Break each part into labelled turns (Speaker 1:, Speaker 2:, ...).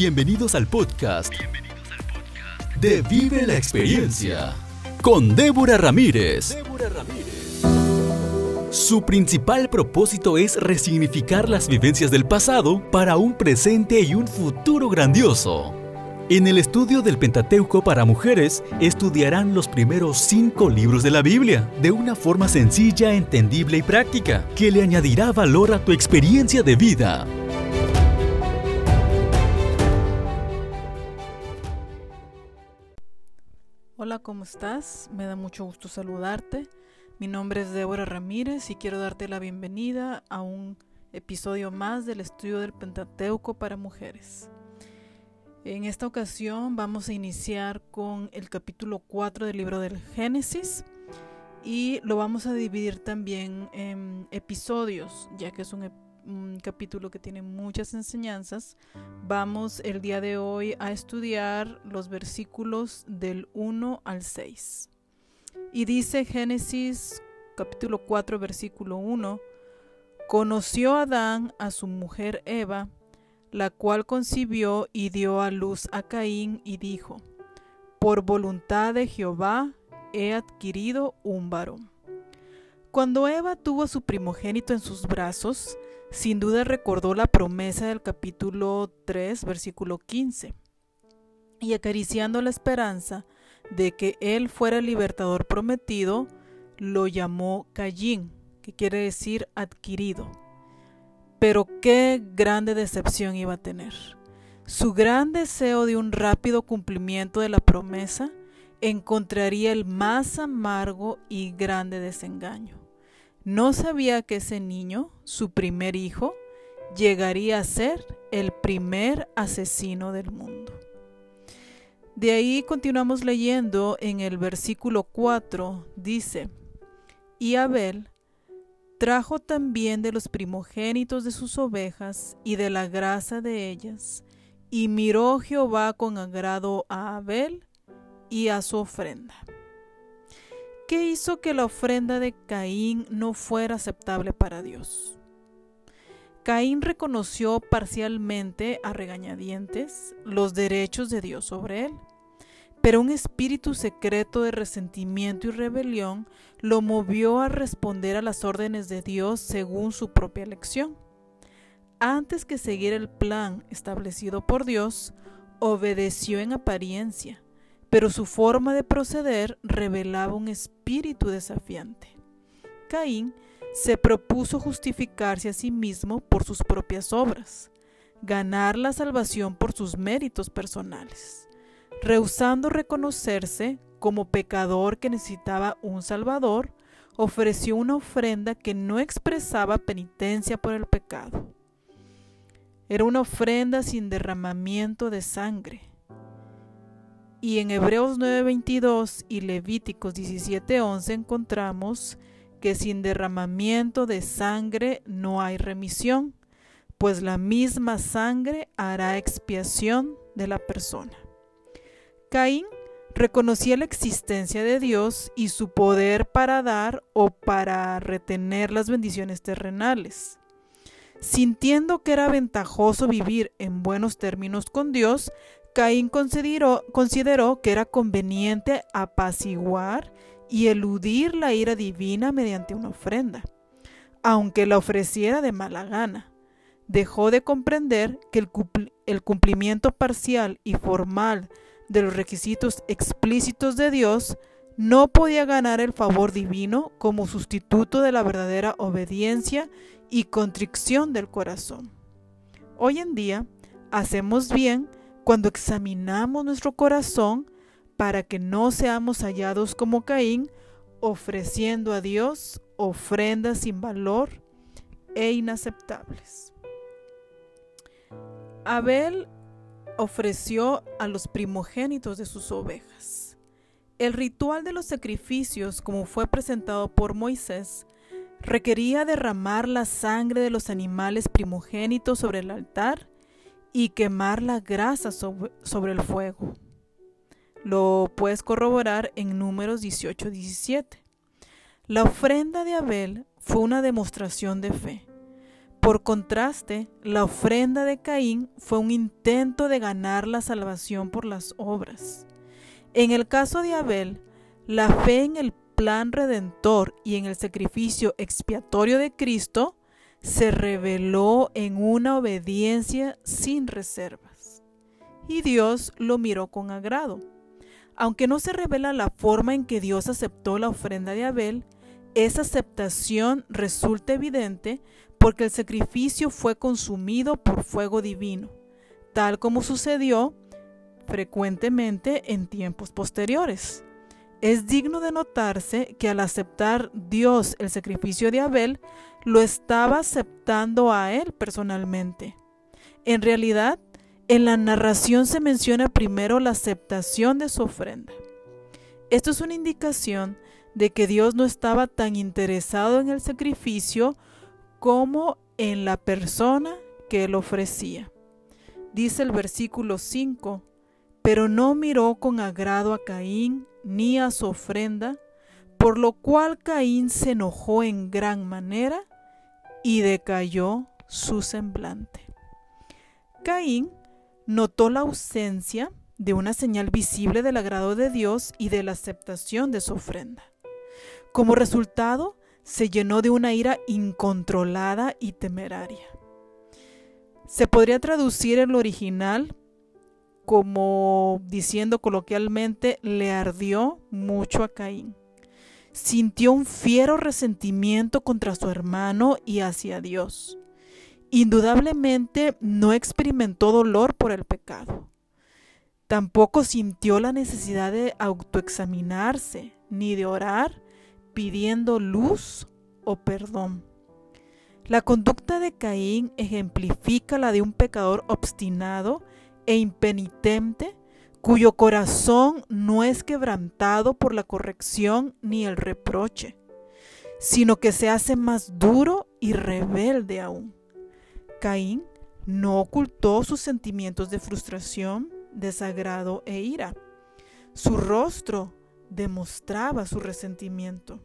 Speaker 1: Bienvenidos al podcast, de Vive la Experiencia con Débora Ramírez. Su principal propósito es resignificar las vivencias del pasado para un presente y un futuro grandioso. En el estudio del Pentateuco para mujeres, estudiarán los primeros cinco libros de la Biblia de una forma sencilla, entendible y práctica, que le añadirá valor a tu experiencia de vida.
Speaker 2: ¿Cómo estás? Me da mucho gusto saludarte. Mi nombre es Débora Ramírez y quiero darte la bienvenida a un episodio más del estudio del Pentateuco para mujeres. En esta ocasión vamos a iniciar con el capítulo 4 del libro del Génesis y lo vamos a dividir también en episodios, ya que es un, capítulo que tiene muchas enseñanzas. Vamos el día de hoy a estudiar los versículos del 1 al 6. Y dice Génesis capítulo 4 versículo 1, conoció Adán a su mujer Eva, la cual concibió y dio a luz a Caín y dijo, Por voluntad de Jehová he adquirido un varón. Cuando Eva tuvo a su primogénito en sus brazos, sin duda recordó la promesa del capítulo 3, versículo 15, y acariciando la esperanza de que él fuera el libertador prometido, lo llamó Caín, que quiere decir adquirido. Pero qué grande decepción iba a tener. Su gran deseo de un rápido cumplimiento de la promesa encontraría el más amargo y grande desengaño. No sabía que ese niño, su primer hijo, llegaría a ser el primer asesino del mundo. De ahí continuamos leyendo en el versículo 4, dice, y Abel trajo también de los primogénitos de sus ovejas y de la grasa de ellas, y miró Jehová con agrado a Abel y a su ofrenda. ¿Qué hizo que la ofrenda de Caín no fuera aceptable para Dios? Caín reconoció parcialmente a regañadientes los derechos de Dios sobre él, pero un espíritu secreto de resentimiento y rebelión lo movió a responder a las órdenes de Dios según su propia elección. Antes que seguir el plan establecido por Dios, obedeció en apariencia, pero su forma de proceder revelaba un espíritu desafiante. Caín se propuso justificarse a sí mismo por sus propias obras, ganar la salvación por sus méritos personales, rehusando reconocerse como pecador que necesitaba un Salvador, ofreció una ofrenda que no expresaba penitencia por el pecado. Era una ofrenda sin derramamiento de sangre. Y en Hebreos 9:22 y Levíticos 17:11 encontramos que sin derramamiento de sangre no hay remisión, pues la misma sangre hará expiación de la persona. Caín reconocía la existencia de Dios y su poder para dar o para retener las bendiciones terrenales. Sintiendo que era ventajoso vivir en buenos términos con Dios, Caín consideró, que era conveniente apaciguar y eludir la ira divina mediante una ofrenda, aunque la ofreciera de mala gana. Dejó de comprender que el, el cumplimiento parcial y formal de los requisitos explícitos de Dios no podía ganar el favor divino como sustituto de la verdadera obediencia y contrición del corazón. Hoy en día hacemos bien cuando examinamos nuestro corazón para que no seamos hallados como Caín, ofreciendo a Dios ofrendas sin valor e inaceptables. Abel ofreció a los primogénitos de sus ovejas. El ritual de los sacrificios, como fue presentado por Moisés, requería derramar la sangre de los animales primogénitos sobre el altar y quemar la grasa sobre, el fuego. Lo puedes corroborar en números 18-17. La ofrenda de Abel fue una demostración de fe, Por contraste, la ofrenda de Caín fue un intento de ganar la salvación por las obras. En el caso de Abel, la fe en el plan redentor y en el sacrificio expiatorio de Cristo se reveló en una obediencia sin reservas. Y Dios lo miró con agrado. Aunque no se revela la forma en que Dios aceptó la ofrenda de Abel, esa aceptación resulta evidente porque el sacrificio fue consumido por fuego divino, tal como sucedió frecuentemente en tiempos posteriores. Es digno de notarse que al aceptar Dios el sacrificio de Abel, lo estaba aceptando a él personalmente. En realidad, en la narración se menciona primero la aceptación de su ofrenda. Esto es una indicación de que Dios no estaba tan interesado en el sacrificio como en la persona que él ofrecía. Dice el versículo 5, pero no miró con agrado a Caín ni a su ofrenda, por lo cual Caín se enojó en gran manera y decayó su semblante. Caín notó la ausencia de una señal visible del agrado de Dios y de la aceptación de su ofrenda. Como resultado, se llenó de una ira incontrolada y temeraria. Se podría traducir el original como diciendo coloquialmente, le ardió mucho a Caín. Sintió un fiero resentimiento contra su hermano y hacia Dios. Indudablemente no experimentó dolor por el pecado. Tampoco sintió la necesidad de autoexaminarse ni de orar pidiendo luz o perdón. La conducta de Caín ejemplifica la de un pecador obstinado e impenitente cuyo corazón no es quebrantado por la corrección ni el reproche, sino que se hace más duro y rebelde aún. Caín no ocultó sus sentimientos de frustración, desagrado e ira. Su rostro demostraba su resentimiento.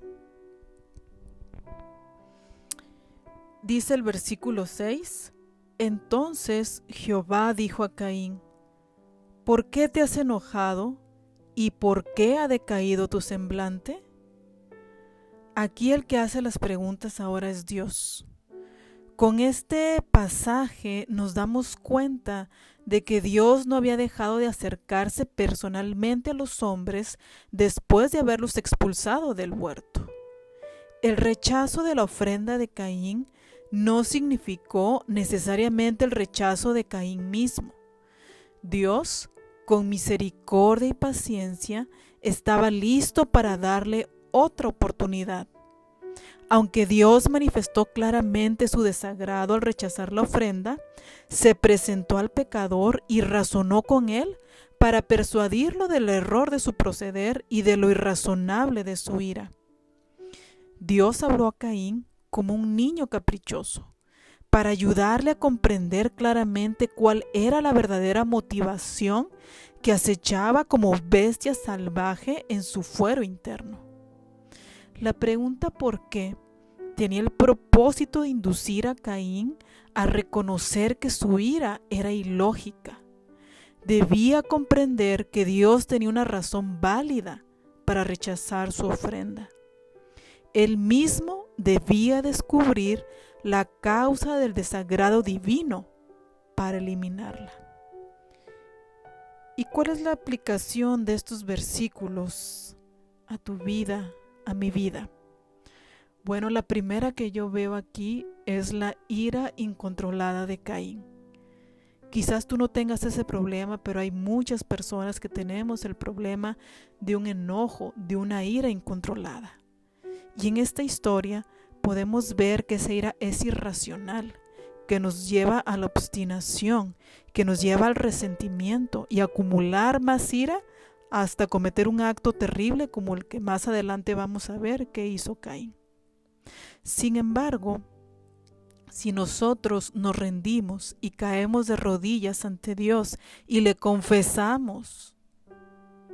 Speaker 2: Dice el versículo 6, entonces Jehová dijo a Caín, ¿por qué te has enojado y por qué ha decaído tu semblante? Aquí el que hace las preguntas ahora es Dios. Con este pasaje nos damos cuenta de que Dios no había dejado de acercarse personalmente a los hombres después de haberlos expulsado del huerto. El rechazo de la ofrenda de Caín no significó necesariamente el rechazo de Caín mismo. Dios, con misericordia y paciencia, estaba listo para darle otra oportunidad. Aunque Dios manifestó claramente su desagrado al rechazar la ofrenda, se presentó al pecador y razonó con él para persuadirlo del error de su proceder y de lo irrazonable de su ira. Dios habló a Caín como un niño caprichoso, para ayudarle a comprender claramente cuál era la verdadera motivación que acechaba como bestia salvaje en su fuero interno. La pregunta por qué tenía el propósito de inducir a Caín a reconocer que su ira era ilógica. Debía comprender que Dios tenía una razón válida para rechazar su ofrenda. Él mismo debía descubrir la causa del desagrado divino para eliminarla. ¿Y cuál es la aplicación de estos versículos a tu vida, a mi vida? Bueno, la primera que yo veo aquí es la ira incontrolada de Caín. Quizás tú no tengas ese problema, pero hay muchas personas que tenemos el problema de un enojo, de una ira incontrolada. Y en esta historia podemos ver que esa ira es irracional, que nos lleva a la obstinación, que nos lleva al resentimiento y acumular más ira hasta cometer un acto terrible como el que más adelante vamos a ver que hizo Caín. Sin embargo, si nosotros nos rendimos y caemos de rodillas ante Dios y le confesamos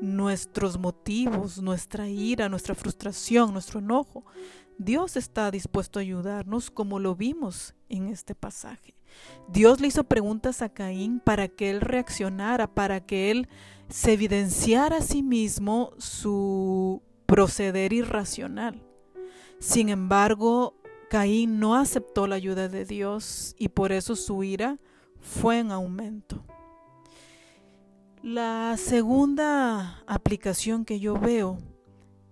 Speaker 2: nuestros motivos, nuestra ira, nuestra frustración, nuestro enojo, Dios está dispuesto a ayudarnos como lo vimos en este pasaje. Dios le hizo preguntas a Caín para que él reaccionara, para que él se evidenciara a sí mismo su proceder irracional. Sin embargo, Caín no aceptó la ayuda de Dios y por eso su ira fue en aumento. La segunda aplicación que yo veo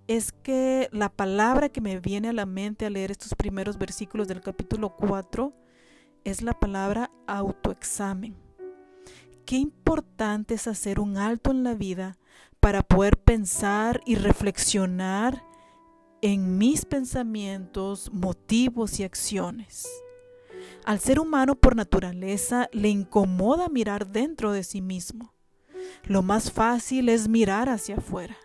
Speaker 2: es que la palabra que me viene a la mente al leer estos primeros versículos del capítulo 4 es la palabra autoexamen. Qué importante es hacer un alto en la vida para poder pensar y reflexionar en mis pensamientos, motivos y acciones. Al ser humano por naturaleza le incomoda mirar dentro de sí mismo. Lo más fácil es mirar hacia afuera.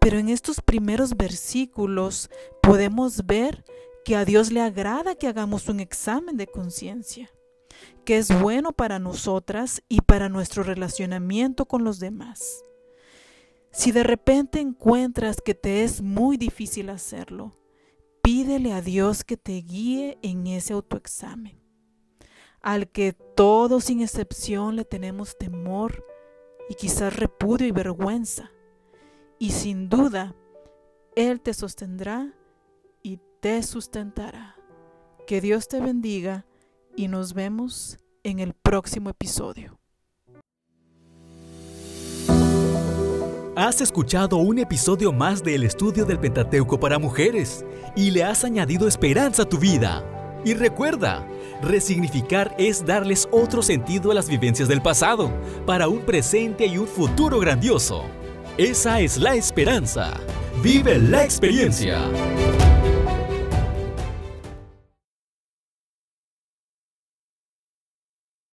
Speaker 2: Pero en estos primeros versículos podemos ver que a Dios le agrada que hagamos un examen de conciencia, que es bueno para nosotras y para nuestro relacionamiento con los demás. Si de repente encuentras que te es muy difícil hacerlo, pídele a Dios que te guíe en ese autoexamen, al que todos sin excepción le tenemos temor y quizás repudio y vergüenza. Y sin duda, Él te sostendrá te sustentará. Que Dios te bendiga y nos vemos en el próximo episodio.
Speaker 1: Has escuchado un episodio más del estudio del Pentateuco para mujeres y le has añadido esperanza a tu vida. Y recuerda, resignificar es darles otro sentido a las vivencias del pasado para un presente y un futuro grandioso. Esa es la esperanza. Vive la experiencia.